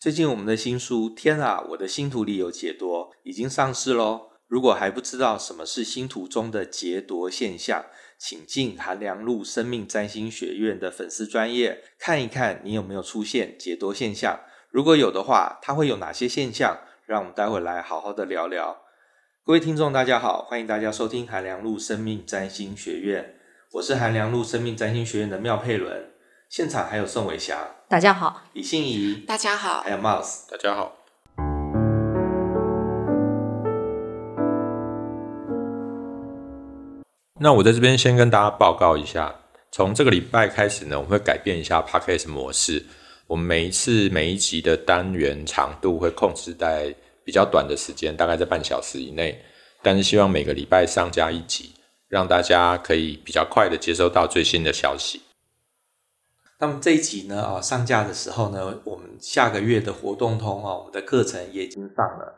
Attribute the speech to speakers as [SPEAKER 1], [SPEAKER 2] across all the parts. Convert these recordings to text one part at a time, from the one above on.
[SPEAKER 1] 最近我们的新书《天啊，我的星图里有解夺》已经上市喽。如果还不知道什么是星图中的劫夺现象，请进韩良路生命占星学院的粉丝专业看一看，你有没有出现劫夺现象。如果有的话，它会有哪些现象？让我们待会来好好的聊聊。各位听众，大家好，欢迎大家收听韩良路生命占星学院，我是韩良路生命占星学院的妙佩伦。现场还有宋伟霞，
[SPEAKER 2] 大家好；
[SPEAKER 1] 李信怡，
[SPEAKER 3] 大家好；
[SPEAKER 1] 还有 Mouse，
[SPEAKER 4] 大家好。那我在这边先跟大家报告一下，从这个礼拜开始呢，我们会改变一下 Podcast 模式。我们每一次每一集的单元长度会控制在比较短的时间，大概在半小时以内。但是希望每个礼拜上加一集，让大家可以比较快的接收到最新的消息。
[SPEAKER 1] 那么这一集呢，啊，上架的时候呢，我们下个月的活动通啊，我们的课程也已经上了。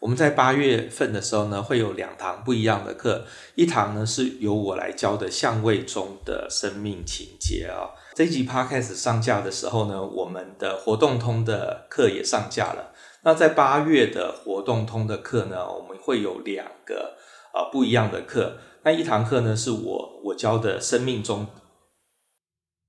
[SPEAKER 1] 我们在八月份的时候呢，会有两堂不一样的课，一堂呢是由我来教的相位中的生命情节啊。这一集 Podcast 上架的时候呢，我们的活动通的课也上架了。那在八月的活动通的课呢，我们会有两个啊不一样的课。那一堂课呢是我我教的生命中。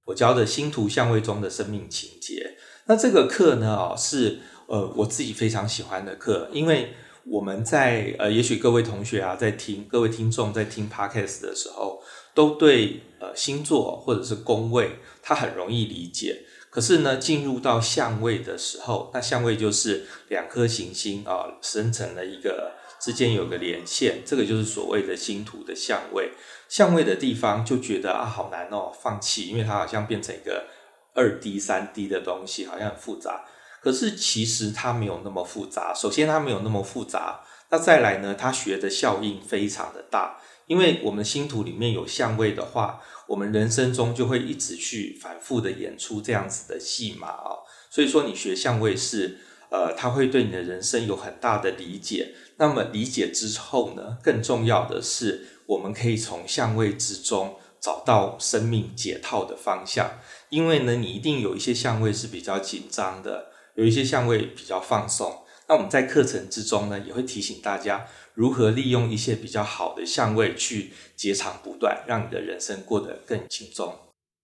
[SPEAKER 1] 我教的星图相位中的生命情节，那这个课呢，哦，是呃我自己非常喜欢的课，因为我们在呃，也许各位同学啊在听，各位听众在听 Podcast 的时候，都对呃星座或者是宫位，它很容易理解。可是呢，进入到相位的时候，那相位就是两颗行星啊生成了一个之间有个连线，这个就是所谓的星图的相位。相位的地方就觉得啊好难哦，放弃，因为它好像变成一个二 D、三 D 的东西，好像很复杂。可是其实它没有那么复杂。首先它没有那么复杂，那再来呢，它学的效应非常的大。因为我们星图里面有相位的话，我们人生中就会一直去反复的演出这样子的戏码哦。所以说你学相位是，呃，它会对你的人生有很大的理解。那么理解之后呢，更重要的是。我们可以从相位之中找到生命解套的方向，因为呢，你一定有一些相位是比较紧张的，有一些相位比较放松。那我们在课程之中呢，也会提醒大家如何利用一些比较好的相位去截长补短，让你的人生过得更轻松。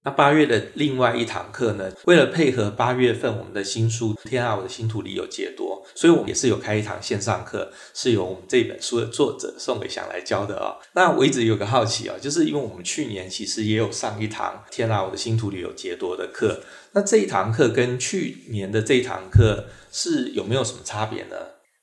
[SPEAKER 1] 那八月的另外一堂课呢，为了配合八月份我们的新书《天啊，我的星图里有杰多》，所以我们也是有开一堂线上课，是由我们这本书的作者宋伟祥来教的哦。那我一直有个好奇啊，就是因为我们去年其实也有上一堂《天啊，我的星图里有杰多》的课，那这一堂课跟去年的这一堂课是有没有什么差别呢？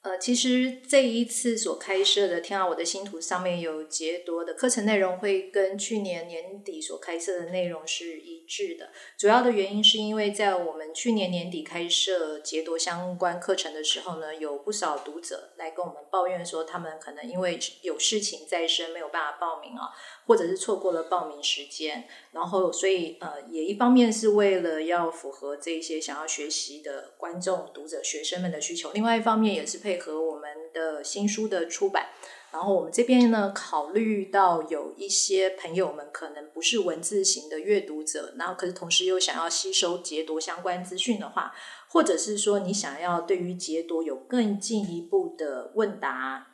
[SPEAKER 2] 呃，其实这一次所开设的《天啊，我的星图》上面有劫夺的课程内容，会跟去年年底所开设的内容是一致的。主要的原因是因为在我们去年年底开设劫夺相关课程的时候呢，有不少读者来跟我们抱怨说，他们可能因为有事情在身，没有办法报名啊。或者是错过了报名时间，然后所以呃，也一方面是为了要符合这些想要学习的观众、读者、学生们的需求，另外一方面也是配合我们的新书的出版。然后我们这边呢，考虑到有一些朋友们可能不是文字型的阅读者，然后可是同时又想要吸收劫夺相关资讯的话，或者是说你想要对于劫夺有更进一步的问答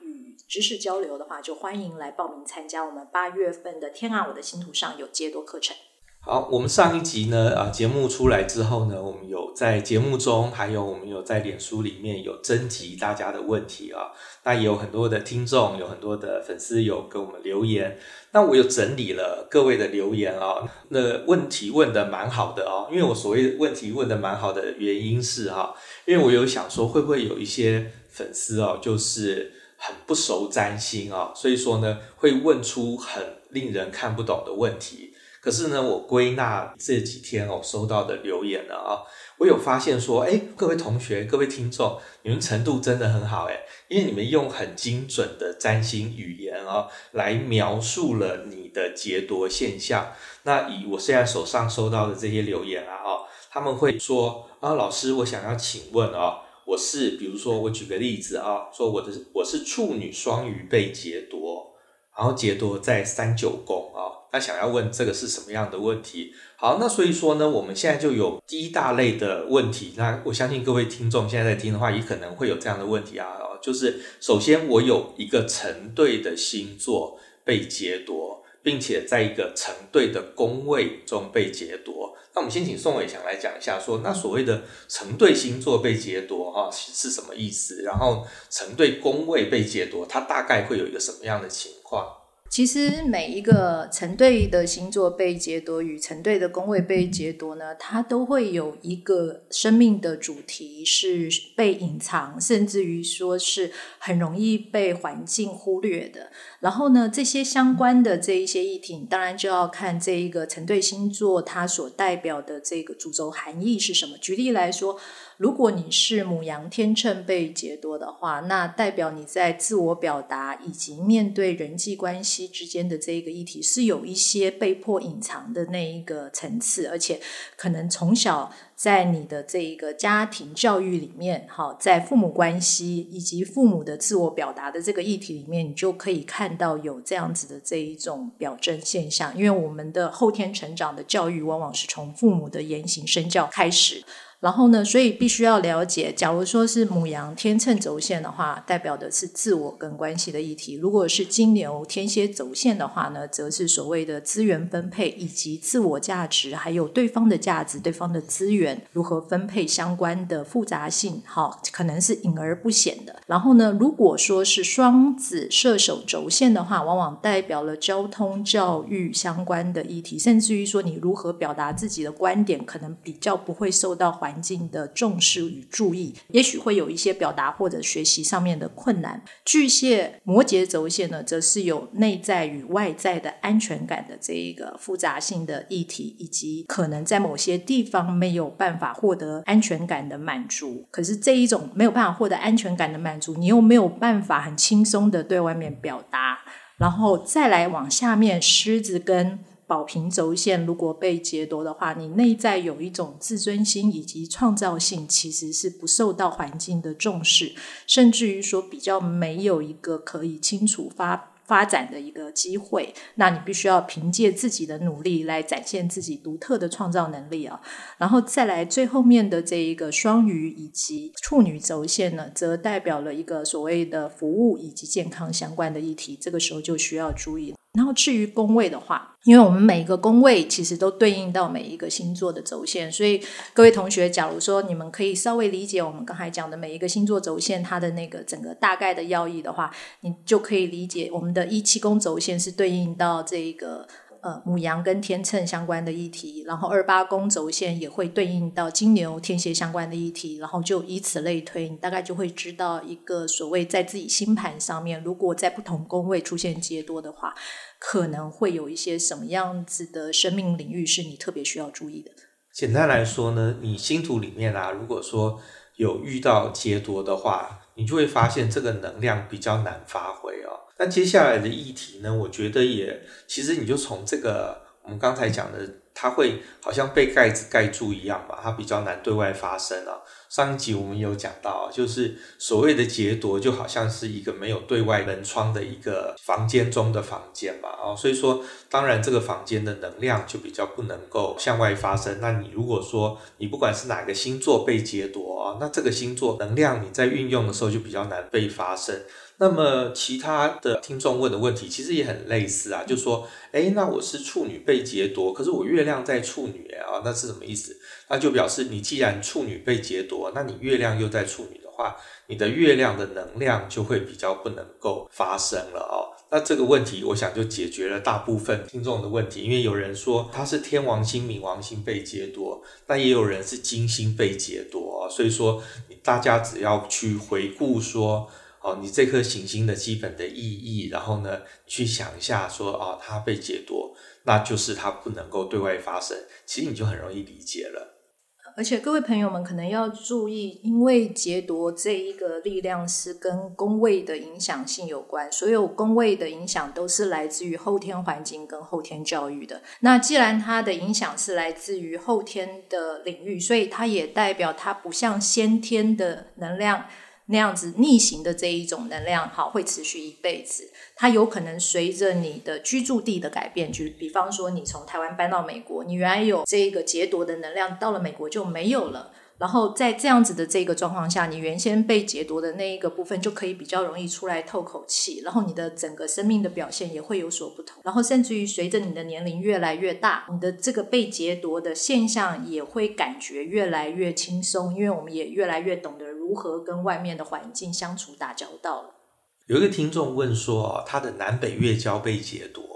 [SPEAKER 2] 知识交流的话，就欢迎来报名参加我们八月份的《天啊，我的星图上有劫夺》课程。
[SPEAKER 1] 好，我们上一集呢，啊，节目出来之后呢，我们有在节目中，还有我们有在脸书里面有征集大家的问题啊。那也有很多的听众，有很多的粉丝有给我们留言。那我有整理了各位的留言啊，那问题问得蛮好的哦。因为我所谓问题问得蛮好的原因是哈，因为我有想说，会不会有一些粉丝哦，就是。很不熟占星啊，所以说呢，会问出很令人看不懂的问题。可是呢，我归纳这几天我收到的留言了啊，我有发现说，哎，各位同学、各位听众，你们程度真的很好哎，因为你们用很精准的占星语言啊，来描述了你的劫夺现象。那以我现在手上收到的这些留言啊，哦，他们会说啊，老师，我想要请问哦。我是，比如说，我举个例子啊，说我的我是处女双鱼被劫夺，然后劫夺在三九宫啊。那想要问这个是什么样的问题？好，那所以说呢，我们现在就有第一大类的问题。那我相信各位听众现在在听的话，也可能会有这样的问题啊。就是首先我有一个成对的星座被劫夺，并且在一个成对的宫位中被劫夺。那我们先请宋伟强来讲一下说，说那所谓的成对星座被劫夺哈是什么意思？然后成对宫位被劫夺，它大概会有一个什么样的情况？
[SPEAKER 2] 其实每一个成对的星座被劫夺与成对的宫位被劫夺呢，它都会有一个生命的主题是被隐藏，甚至于说是很容易被环境忽略的。然后呢，这些相关的这一些议题，当然就要看这一个成对星座它所代表的这个主轴含义是什么。举例来说。如果你是母羊天秤被劫夺的话，那代表你在自我表达以及面对人际关系之间的这一个议题是有一些被迫隐藏的那一个层次，而且可能从小在你的这一个家庭教育里面，好，在父母关系以及父母的自我表达的这个议题里面，你就可以看到有这样子的这一种表征现象。因为我们的后天成长的教育往往是从父母的言行身教开始。然后呢，所以必须要了解，假如说是母羊天秤轴线的话，代表的是自我跟关系的议题；如果是金牛天蝎轴线的话呢，则是所谓的资源分配以及自我价值，还有对方的价值、对方的资源如何分配相关的复杂性，好，可能是隐而不显的。然后呢，如果说是双子射手轴线的话，往往代表了交通、教育相关的议题，甚至于说你如何表达自己的观点，可能比较不会受到环。环境的重视与注意，也许会有一些表达或者学习上面的困难。巨蟹摩羯轴线呢，则是有内在与外在的安全感的这一个复杂性的议题，以及可能在某些地方没有办法获得安全感的满足。可是这一种没有办法获得安全感的满足，你又没有办法很轻松的对外面表达，然后再来往下面，狮子跟。保平轴线如果被劫夺的话，你内在有一种自尊心以及创造性，其实是不受到环境的重视，甚至于说比较没有一个可以清楚发发展的一个机会。那你必须要凭借自己的努力来展现自己独特的创造能力啊。然后再来最后面的这一个双鱼以及处女轴线呢，则代表了一个所谓的服务以及健康相关的议题，这个时候就需要注意。然后至于宫位的话，因为我们每一个宫位其实都对应到每一个星座的轴线，所以各位同学，假如说你们可以稍微理解我们刚才讲的每一个星座轴线它的那个整个大概的要义的话，你就可以理解我们的一七宫轴线是对应到这一个。呃，牡羊跟天秤相关的议题，然后二八宫轴线也会对应到金牛、天蝎相关的议题，然后就以此类推，你大概就会知道一个所谓在自己星盘上面，如果在不同宫位出现劫夺的话，可能会有一些什么样子的生命领域是你特别需要注意的。
[SPEAKER 1] 简单来说呢，你星图里面啊，如果说有遇到劫夺的话，你就会发现这个能量比较难发挥哦。那接下来的议题呢，我觉得也其实你就从这个我们刚才讲的，它会好像被盖子盖住一样吧，它比较难对外发声啊。上一集我们有讲到，就是所谓的劫夺，就好像是一个没有对外门窗的一个房间中的房间嘛，啊，所以说当然这个房间的能量就比较不能够向外发生。那你如果说你不管是哪个星座被劫夺啊，那这个星座能量你在运用的时候就比较难被发生。那么其他的听众问的问题其实也很类似啊，就说，诶，那我是处女被劫夺，可是我月亮在处女啊，那是什么意思？那就表示你既然处女被劫夺，那你月亮又在处女的话，你的月亮的能量就会比较不能够发生了哦。那这个问题，我想就解决了大部分听众的问题，因为有人说他是天王星、冥王星被劫夺，那也有人是金星被劫夺，所以说大家只要去回顾说。哦，你这颗行星的基本的意义，然后呢，去想一下说，哦，它被劫夺，那就是它不能够对外发生，其实你就很容易理解了。
[SPEAKER 2] 而且各位朋友们可能要注意，因为劫夺这一个力量是跟宫位的影响性有关，所有宫位的影响都是来自于后天环境跟后天教育的。那既然它的影响是来自于后天的领域，所以它也代表它不像先天的能量。那样子逆行的这一种能量，好，会持续一辈子。它有可能随着你的居住地的改变，就比方说你从台湾搬到美国，你原来有这个劫夺的能量，到了美国就没有了。然后在这样子的这个状况下，你原先被劫夺的那一个部分就可以比较容易出来透口气，然后你的整个生命的表现也会有所不同。然后甚至于随着你的年龄越来越大，你的这个被劫夺的现象也会感觉越来越轻松，因为我们也越来越懂得如何跟外面的环境相处打交道了。
[SPEAKER 1] 有一个听众问说，他的南北月交被解读。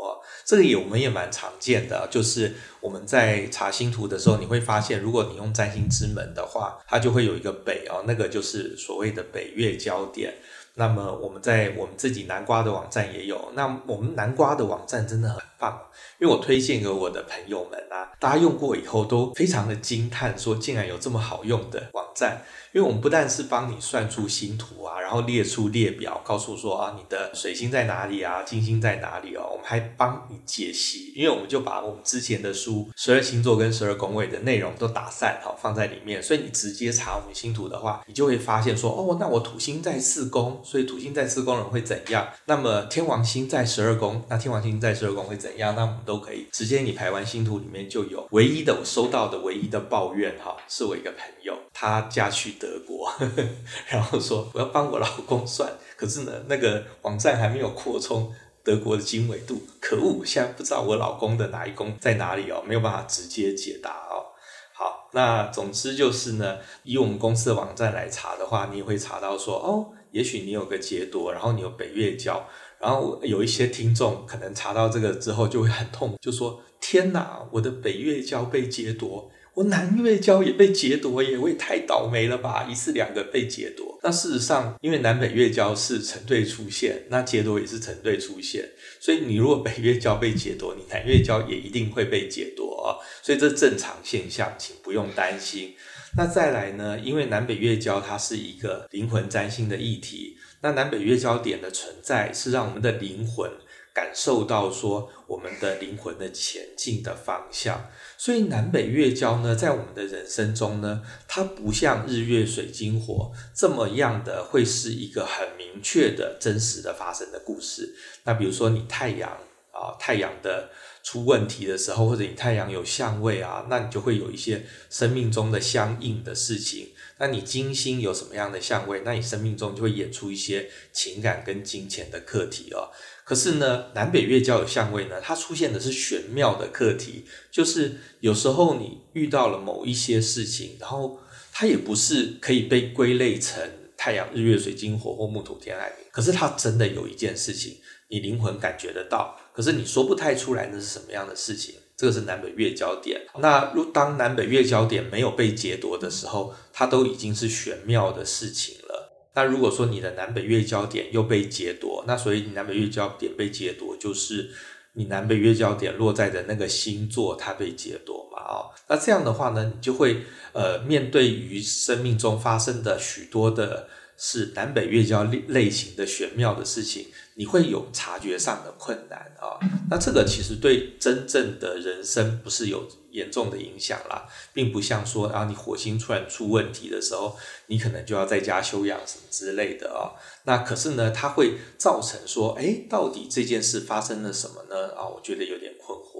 [SPEAKER 1] 这个也我们也蛮常见的，就是我们在查星图的时候，你会发现，如果你用占星之门的话，它就会有一个北哦，那个就是所谓的北月交点。那么我们在我们自己南瓜的网站也有，那我们南瓜的网站真的很棒，因为我推荐给我的朋友们啊，大家用过以后都非常的惊叹，说竟然有这么好用的网站。因为我们不但是帮你算出星图啊，然后列出列表，告诉说啊你的水星在哪里啊，金星在哪里哦，我们还帮你解析，因为我们就把我们之前的书十二星座跟十二宫位的内容都打散好放在里面，所以你直接查我们星图的话，你就会发现说哦，那我土星在四宫，所以土星在四宫人会怎样？那么天王星在十二宫，那天王星在十二宫会怎样？那我们都可以直接你排完星图里面就有。唯一的我收到的唯一的抱怨哈，是我一个朋友，他嫁去。德国呵呵，然后说我要帮我老公算，可是呢，那个网站还没有扩充德国的经纬度，可恶！现在不知道我老公的哪一宫在哪里哦，没有办法直接解答哦。好，那总之就是呢，以我们公司的网站来查的话，你也会查到说，哦，也许你有个劫夺，然后你有北月交，然后有一些听众可能查到这个之后就会很痛，就说天哪，我的北月交被劫夺。我南月交也被劫夺耶，我也太倒霉了吧！一次两个被劫夺。那事实上，因为南北月交是成对出现，那劫夺也是成对出现，所以你如果北月交被劫夺，你南月交也一定会被劫夺啊。所以这正常现象，请不用担心。那再来呢？因为南北月交它是一个灵魂占星的议题，那南北月交点的存在是让我们的灵魂感受到说我们的灵魂的前进的方向。所以南北月交呢，在我们的人生中呢，它不像日月水金火这么样的会是一个很明确的真实的发生的故事。那比如说你太阳啊，太阳的出问题的时候，或者你太阳有相位啊，那你就会有一些生命中的相应的事情。那你金星有什么样的相位，那你生命中就会演出一些情感跟金钱的课题哦。可是呢，南北月交有相位呢，它出现的是玄妙的课题，就是有时候你遇到了某一些事情，然后它也不是可以被归类成太阳、日月、水金火或木土天海，可是它真的有一件事情，你灵魂感觉得到，可是你说不太出来那是什么样的事情，这个是南北月交点。那如当南北月交点没有被劫夺的时候，它都已经是玄妙的事情了。那如果说你的南北月交点又被劫夺，那所以你南北月交点被劫夺，就是你南北月交点落在的那个星座它被劫夺嘛？哦，那这样的话呢，你就会呃面对于生命中发生的许多的是南北月交类类型的玄妙的事情。你会有察觉上的困难啊、那这个其实对真正的人生不是有严重的影响啦，并不像说啊，你火星突然出问题的时候，你可能就要在家休养什么之类的啊、哦。那可是呢，它会造成说，诶，到底这件事发生了什么呢？啊、我觉得有点困惑。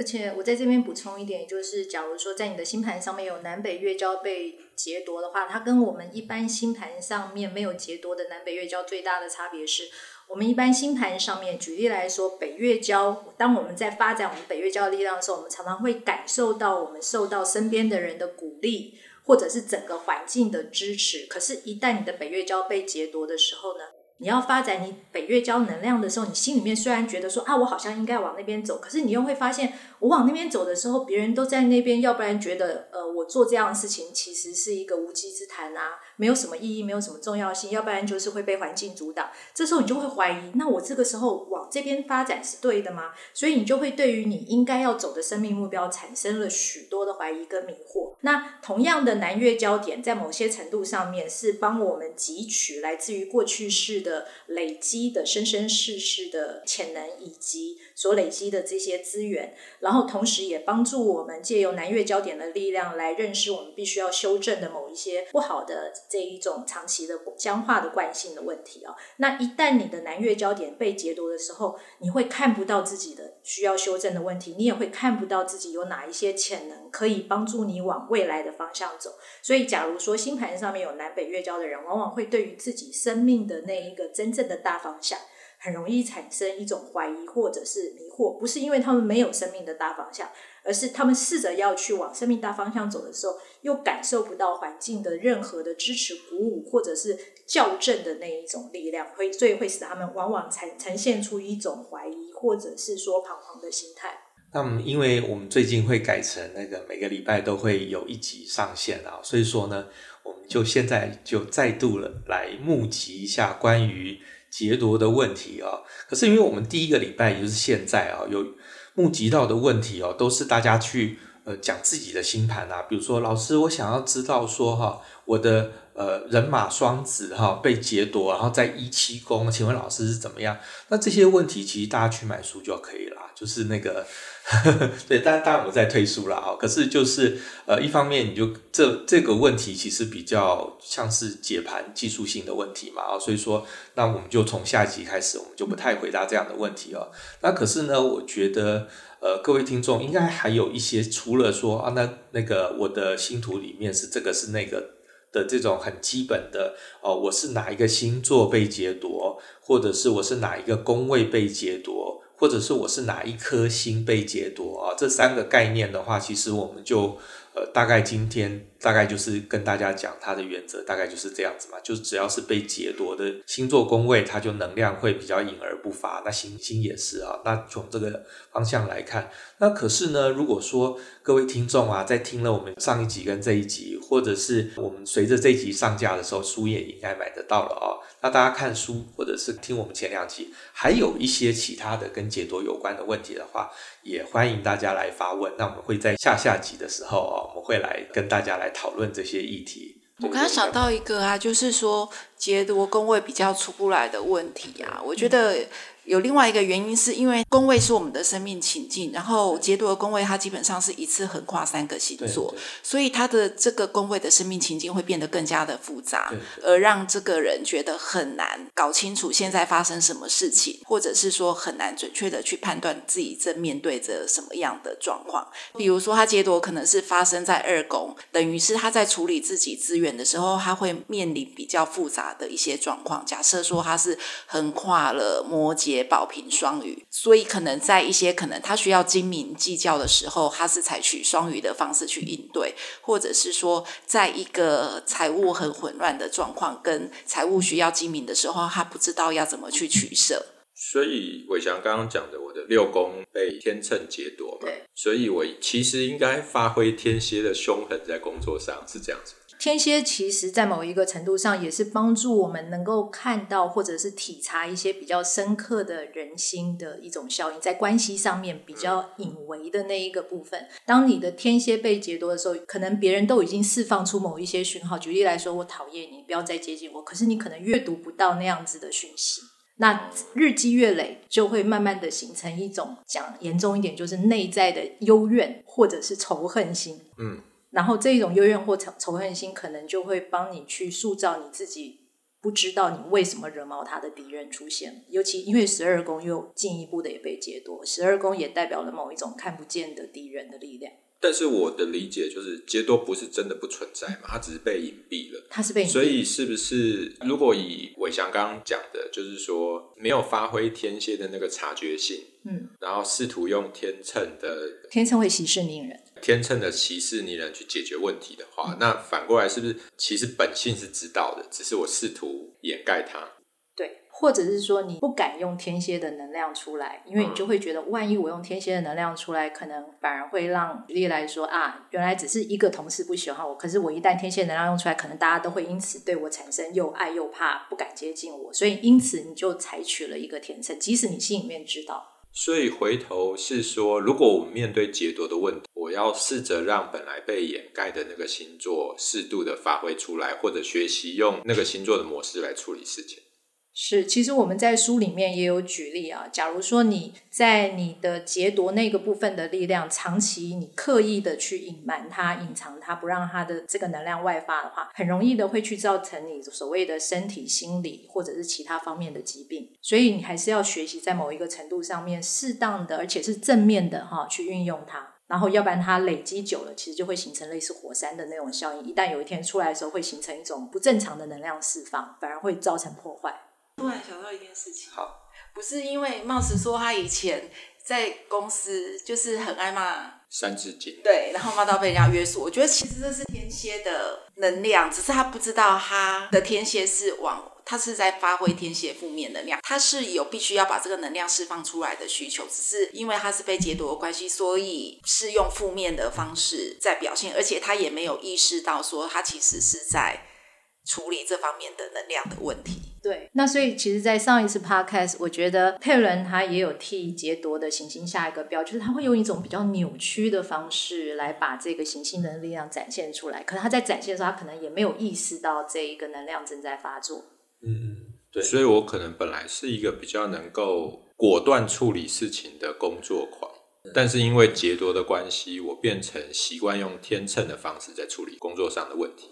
[SPEAKER 2] 而且我在这边补充一点，就是假如说在你的星盘上面有南北月交被劫夺的话，它跟我们一般星盘上面没有劫夺的南北月交最大的差别是，我们一般星盘上面，举例来说，北月交，当我们在发展我们北月交的力量的时候，我们常常会感受到我们受到身边的人的鼓励，或者是整个环境的支持。可是，一旦你的北月交被劫夺的时候呢？你要发展你北月交能量的时候，你心里面虽然觉得说啊，我好像应该往那边走，可是你又会发现，我往那边走的时候，别人都在那边，要不然觉得呃，我做这样的事情其实是一个无稽之谈啊，没有什么意义，没有什么重要性，要不然就是会被环境阻挡。这时候你就会怀疑，那我这个时候往这边发展是对的吗？所以你就会对于你应该要走的生命目标产生了许多的怀疑跟迷惑。那同样的南月焦点，在某些程度上面是帮我们汲取来自于过去式的。的累积的生生世世的潜能，以及所累积的这些资源，然后同时也帮助我们借由南越焦点的力量来认识我们必须要修正的某一些不好的这一种长期的僵化的惯性的问题啊。那一旦你的南越焦点被解读的时候，你会看不到自己的需要修正的问题，你也会看不到自己有哪一些潜能可以帮助你往未来的方向走。所以，假如说星盘上面有南北月交的人，往往会对于自己生命的那一真正的大方向，很容易产生一种怀疑或者是迷惑。不是因为他们没有生命的大方向，而是他们试着要去往生命大方向走的时候，又感受不到环境的任何的支持、鼓舞或者是校正的那一种力量，会所以会使他们往往呈呈现出一种怀疑或者是说彷徨的心态。
[SPEAKER 1] 那么，因为我们最近会改成那个每个礼拜都会有一集上线啊，所以说呢，我们就现在就再度了来募集一下关于劫夺的问题啊。可是因为我们第一个礼拜也就是现在啊，有募集到的问题哦，都是大家去呃讲自己的星盘啊，比如说老师，我想要知道说哈，我的呃人马双子哈被劫夺，然后在一七宫，请问老师是怎么样？那这些问题其实大家去买书就可以了，就是那个。对，当然当然我们在推书了啊。可是就是呃，一方面你就这这个问题其实比较像是解盘技术性的问题嘛啊，所以说那我们就从下集开始，我们就不太回答这样的问题哦。那可是呢，我觉得呃，各位听众应该还有一些除了说啊，那那个我的星图里面是这个是那个的这种很基本的哦，我是哪一个星座被劫夺，或者是我是哪一个宫位被劫夺。或者是我是哪一颗星被劫夺啊？这三个概念的话，其实我们就呃大概今天。大概就是跟大家讲它的原则，大概就是这样子嘛，就是只要是被劫夺的星座宫位，它就能量会比较隐而不发。那行星也是啊。那从这个方向来看，那可是呢，如果说各位听众啊，在听了我们上一集跟这一集，或者是我们随着这集上架的时候，书也应该买得到了哦。那大家看书或者是听我们前两集，还有一些其他的跟解读有关的问题的话，也欢迎大家来发问。那我们会在下下集的时候哦，我们会来跟大家来。讨论这些议题，
[SPEAKER 3] 我刚刚想到一个啊，就是说劫夺宫位比较出不来的问题啊，我觉得。有另外一个原因，是因为宫位是我们的生命情境，然后劫夺的宫位它基本上是一次横跨三个星座，所以它的这个宫位的生命情境会变得更加的复杂，而让这个人觉得很难搞清楚现在发生什么事情，或者是说很难准确的去判断自己正面对着什么样的状况。比如说，他劫夺可能是发生在二宫，等于是他在处理自己资源的时候，他会面临比较复杂的一些状况。假设说他是横跨了摩羯。宝瓶双鱼，所以可能在一些可能他需要精明计较的时候，他是采取双鱼的方式去应对，或者是说，在一个财务很混乱的状况，跟财务需要精明的时候，他不知道要怎么去取舍。
[SPEAKER 4] 所以伟翔刚刚讲的，我的六宫被天秤劫夺嘛，所以我其实应该发挥天蝎的凶狠在工作上，是这样子。
[SPEAKER 2] 天蝎其实，在某一个程度上，也是帮助我们能够看到或者是体察一些比较深刻的人心的一种效应，在关系上面比较隐微的那一个部分。当你的天蝎被劫夺的时候，可能别人都已经释放出某一些讯号。举例来说，我讨厌你，不要再接近我。可是你可能阅读不到那样子的讯息。那日积月累，就会慢慢的形成一种讲严重一点，就是内在的幽怨或者是仇恨心。嗯。然后这种幽怨或仇仇恨心，可能就会帮你去塑造你自己不知道你为什么惹毛他的敌人出现。尤其因为十二宫又进一步的也被劫夺，十二宫也代表了某一种看不见的敌人的力量。
[SPEAKER 4] 但是我的理解就是，杰多不是真的不存在嘛，他只是被隐蔽了。
[SPEAKER 2] 他是被隐蔽。
[SPEAKER 4] 所以是不是如果以伟翔刚刚讲的，就是说没有发挥天蝎的那个察觉性，嗯，然后试图用天秤的
[SPEAKER 2] 天秤会息事宁人。
[SPEAKER 4] 天秤的歧视你人去解决问题的话，嗯，那反过来是不是其实本性是知道的，只是我试图掩盖它？
[SPEAKER 2] 对，或者是说你不敢用天蝎的能量出来，因为你就会觉得，万一我用天蝎的能量出来，可能反而会让举例来说啊，原来只是一个同事不喜欢我，可是我一旦天蝎能量用出来，可能大家都会因此对我产生又爱又怕，不敢接近我，所以因此你就采取了一个天秤，即使你心里面知道。
[SPEAKER 4] 所以回头是说，如果我们面对解读的问题，我要试着让本来被掩盖的那个星座适度的发挥出来，或者学习用那个星座的模式来处理事情。
[SPEAKER 2] 是，其实我们在书里面也有举例啊。假如说你在你的劫夺那个部分的力量，长期你刻意的去隐瞒它、隐藏它，不让它的这个能量外发的话，很容易的会去造成你所谓的身体、心理或者是其他方面的疾病。所以你还是要学习在某一个程度上面，适当的而且是正面的哈去运用它。然后要不然它累积久了，其实就会形成类似火山的那种效应。一旦有一天出来的时候，会形成一种不正常的能量释放，反而会造成破坏。
[SPEAKER 3] 突然想到一件事情，
[SPEAKER 1] 好，
[SPEAKER 3] 不是因为貌似说他以前在公司就是很爱骂
[SPEAKER 4] 三字经，
[SPEAKER 3] 对，然后骂到被人家约束。我觉得其实这是天蝎的能量，只是他不知道他的天蝎是往他是在发挥天蝎负面能量，他是有必须要把这个能量释放出来的需求，只是因为他是被劫夺的关系，所以是用负面的方式在表现，而且他也没有意识到说他其实是在。处理这方面的能量的问题。
[SPEAKER 2] 对，那所以其实，在上一次 podcast，我觉得佩伦他也有替劫夺的行星下一个标，就是他会用一种比较扭曲的方式来把这个行星的力量展现出来。可能他在展现的时候，他可能也没有意识到这一个能量正在发作。
[SPEAKER 4] 嗯嗯，对。所以我可能本来是一个比较能够果断处理事情的工作狂，但是因为劫夺的关系，我变成习惯用天秤的方式在处理工作上的问题。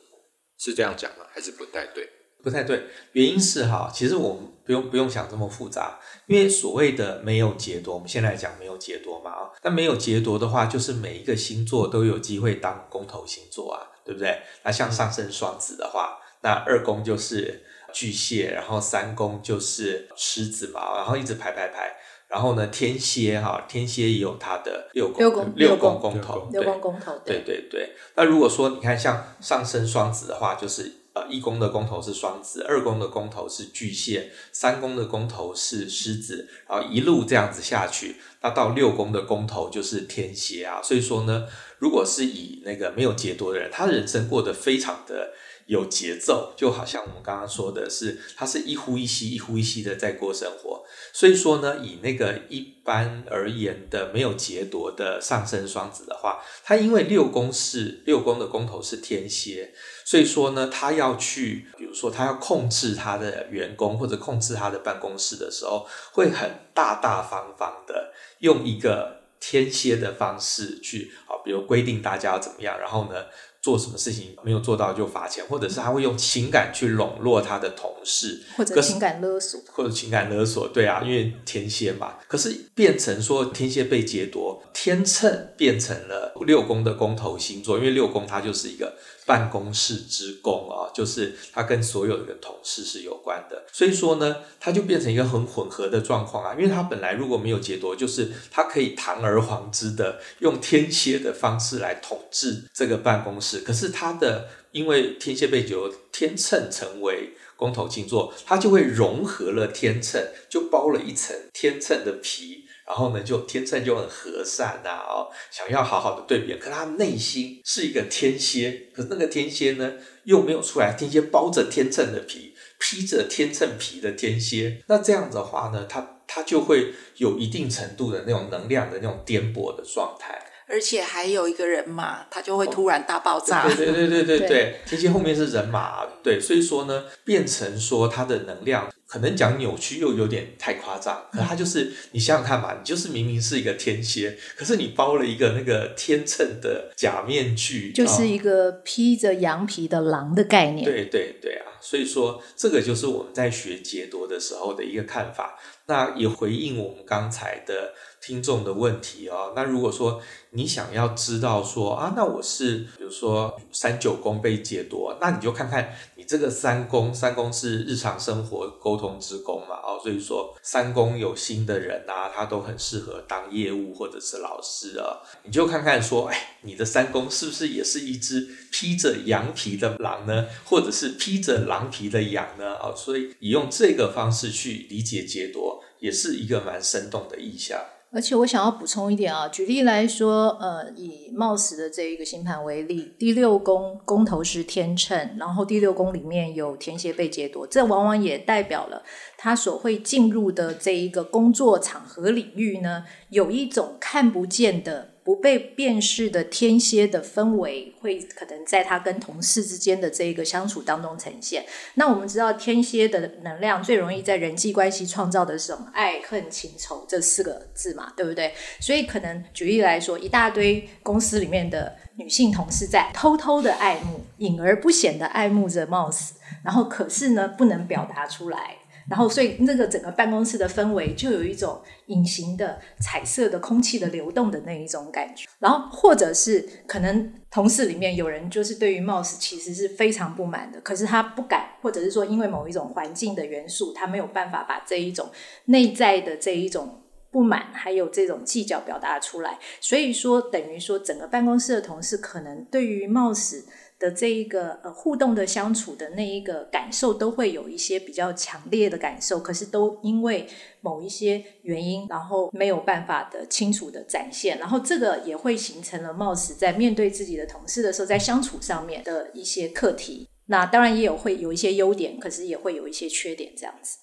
[SPEAKER 4] 是这样讲吗？还是不太对？
[SPEAKER 1] 不太对。原因是哈，其实我们不用不用想这么复杂，因为所谓的没有劫夺，我们现在讲没有劫夺嘛啊。那没有劫夺的话，就是每一个星座都有机会当公头星座啊，对不对？那像上升双子的话，那二宫就是巨蟹，然后三宫就是狮子嘛，然后一直排排排。然后呢，天蝎哈，天蝎也有它的六宫
[SPEAKER 2] 六宫
[SPEAKER 1] 六宫公头，
[SPEAKER 2] 六宫公头，
[SPEAKER 1] 对对对。那如果说你看像上升双子的话，就是呃一宫的公头是双子，二宫的公头是巨蟹，三宫的公头是狮子，然后一路这样子下去，那到六宫的公头就是天蝎啊。所以说呢，如果是以那个没有劫夺的人，他的人生过得非常的。有节奏，就好像我们刚刚说的是，他是一呼一吸、一呼一吸的在过生活。所以说呢，以那个一般而言的没有劫夺的上升双子的话，他因为六宫是六宫的宫头是天蝎，所以说呢，他要去，比如说他要控制他的员工或者控制他的办公室的时候，会很大大方方的用一个天蝎的方式去啊，比如规定大家要怎么样，然后呢，做什么事情没有做到就罚钱，或者是他会用情感去笼络他的同事，
[SPEAKER 2] 或者情感勒索，
[SPEAKER 1] 或者情感勒索，对啊，因为天蝎嘛。可是变成说天蝎被劫夺，天秤变成了六宫的公头星座，因为六宫它就是一个。办公室职工啊，就是他跟所有的同事是有关的，所以说呢，他就变成一个很混合的状况啊。因为他本来如果没有劫夺，就是他可以堂而皇之的用天蝎的方式来统治这个办公室。可是他的因为天蝎被劫，天秤成为宫头静坐，他就会融合了天秤，就包了一层天秤的皮。然后呢，就天秤就很和善呐、啊，哦，想要好好的对别人，可他内心是一个天蝎，可那个天蝎呢，又没有出来，天蝎包着天秤的皮，披着天秤皮的天蝎，那这样子的话呢，他他就会有一定程度的那种能量的那种颠簸的状态。
[SPEAKER 3] 而且还有一个人马，他就会突然大爆炸。
[SPEAKER 1] 哦、对对对对对对，对天蝎后面是人马，对，所以说呢，变成说他的能量可能讲扭曲又有点太夸张，可他就是你想想看嘛，你就是明明是一个天蝎，可是你包了一个那个天秤的假面具，
[SPEAKER 2] 就是一个披着羊皮的狼的概念。
[SPEAKER 1] 对对对啊，所以说这个就是我们在学解读的时候的一个看法，那也回应我们刚才的。听众的问题哦，那如果说你想要知道说啊，那我是比如说三九宫被解夺，那你就看看你这个三宫，三宫是日常生活沟通之宫嘛，哦，所以说三宫有心的人啊，他都很适合当业务或者是老师啊，你就看看说，哎，你的三宫是不是也是一只披着羊皮的狼呢，或者是披着狼皮的羊呢？哦，所以你用这个方式去理解解夺，也是一个蛮生动的意象。
[SPEAKER 2] 而且我想要补充一点啊，举例来说，呃，以冒死的这一个星盘为例，第六宫宫头是天秤，然后第六宫里面有天蝎被劫夺，这往往也代表了他所会进入的这一个工作场合领域呢，有一种看不见的。不被辨识的天蝎的氛围，会可能在他跟同事之间的这个相处当中呈现。那我们知道天蝎的能量最容易在人际关系创造的是什么？爱恨情仇这四个字嘛，对不对？所以可能举例来说，一大堆公司里面的女性同事在偷偷的爱慕，隐而不显的爱慕着 Mouse，然后可是呢，不能表达出来。然后，所以那个整个办公室的氛围就有一种隐形的彩色的空气的流动的那一种感觉。然后，或者是可能同事里面有人就是对于 Mouse 其实是非常不满的，可是他不敢，或者是说因为某一种环境的元素，他没有办法把这一种内在的这一种不满还有这种计较表达出来。所以说，等于说整个办公室的同事可能对于 Mouse 的这一个呃互动的相处的那一个感受，都会有一些比较强烈的感受，可是都因为某一些原因，然后没有办法的清楚的展现，然后这个也会形成了貌似在面对自己的同事的时候，在相处上面的一些课题。那当然也有会有一些优点，可是也会有一些缺点，这样子。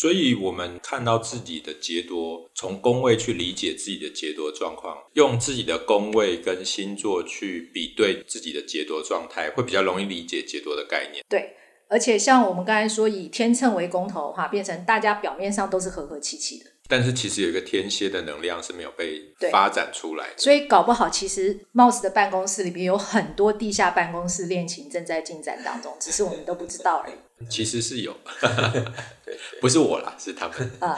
[SPEAKER 4] 所以，我们看到自己的劫夺，从宫位去理解自己的劫夺状况，用自己的宫位跟星座去比对自己的劫夺状态，会比较容易理解劫夺的概念。
[SPEAKER 2] 对，而且像我们刚才说，以天秤为宫头的话，变成大家表面上都是和和气气的。
[SPEAKER 4] 但是其实有一个天蝎的能量是没有被发展出来的，
[SPEAKER 2] 所以搞不好其实 Mouse 的办公室里边有很多地下办公室恋情正在进展当中，只是我们都不知道而已。
[SPEAKER 4] 其实是有，不是我啦，是他们。
[SPEAKER 2] 啊，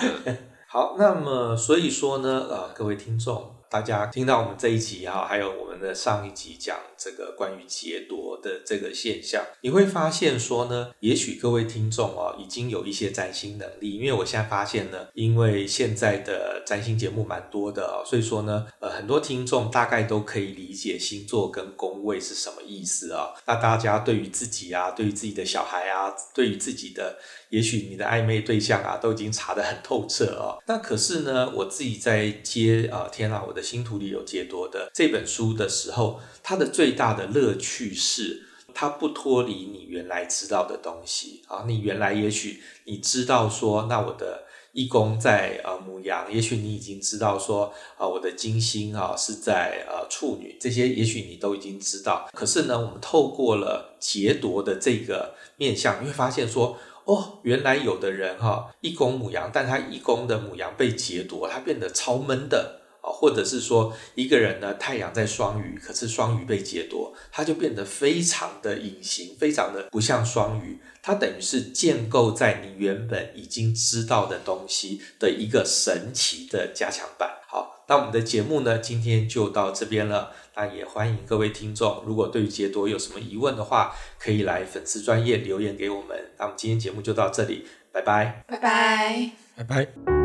[SPEAKER 1] 好，那么所以说呢，呃，各位听众。大家听到我们这一集哈，还有我们的上一集讲这个关于劫夺的这个现象，你会发现说呢，也许各位听众啊，已经有一些占星能力，因为我现在发现呢，因为现在的占星节目蛮多的哦，所以说呢，呃，很多听众大概都可以理解星座跟宫位是什么意思啊。那大家对于自己啊，对于自己的小孩啊，对于自己的。也许你的暧昧对象啊，都已经查得很透彻哦。那可是呢，我自己在接啊，天啊，我的星图里有劫夺的这本书的时候，它的最大的乐趣是，它不脱离你原来知道的东西啊。你原来也许你知道说，那我的一宫在呃母羊，也许你已经知道说啊，我的金星啊是在呃处女，这些也许你都已经知道。可是呢，我们透过了劫夺的这个面相，你会发现说。哦，原来有的人哈一宫母羊，但他一宫的母羊被劫夺，他变得超闷的啊，或者是说一个人呢太阳在双鱼，可是双鱼被劫夺，他就变得非常的隐形，非常的不像双鱼，它等于是建构在你原本已经知道的东西的一个神奇的加强版。好，那我们的节目呢，今天就到这边了。那也欢迎各位听众，如果对于劫夺有什么疑问的话，可以来粉丝专业留言给我们。那我们今天节目就到这里，拜拜，
[SPEAKER 3] 拜拜，
[SPEAKER 4] 拜拜。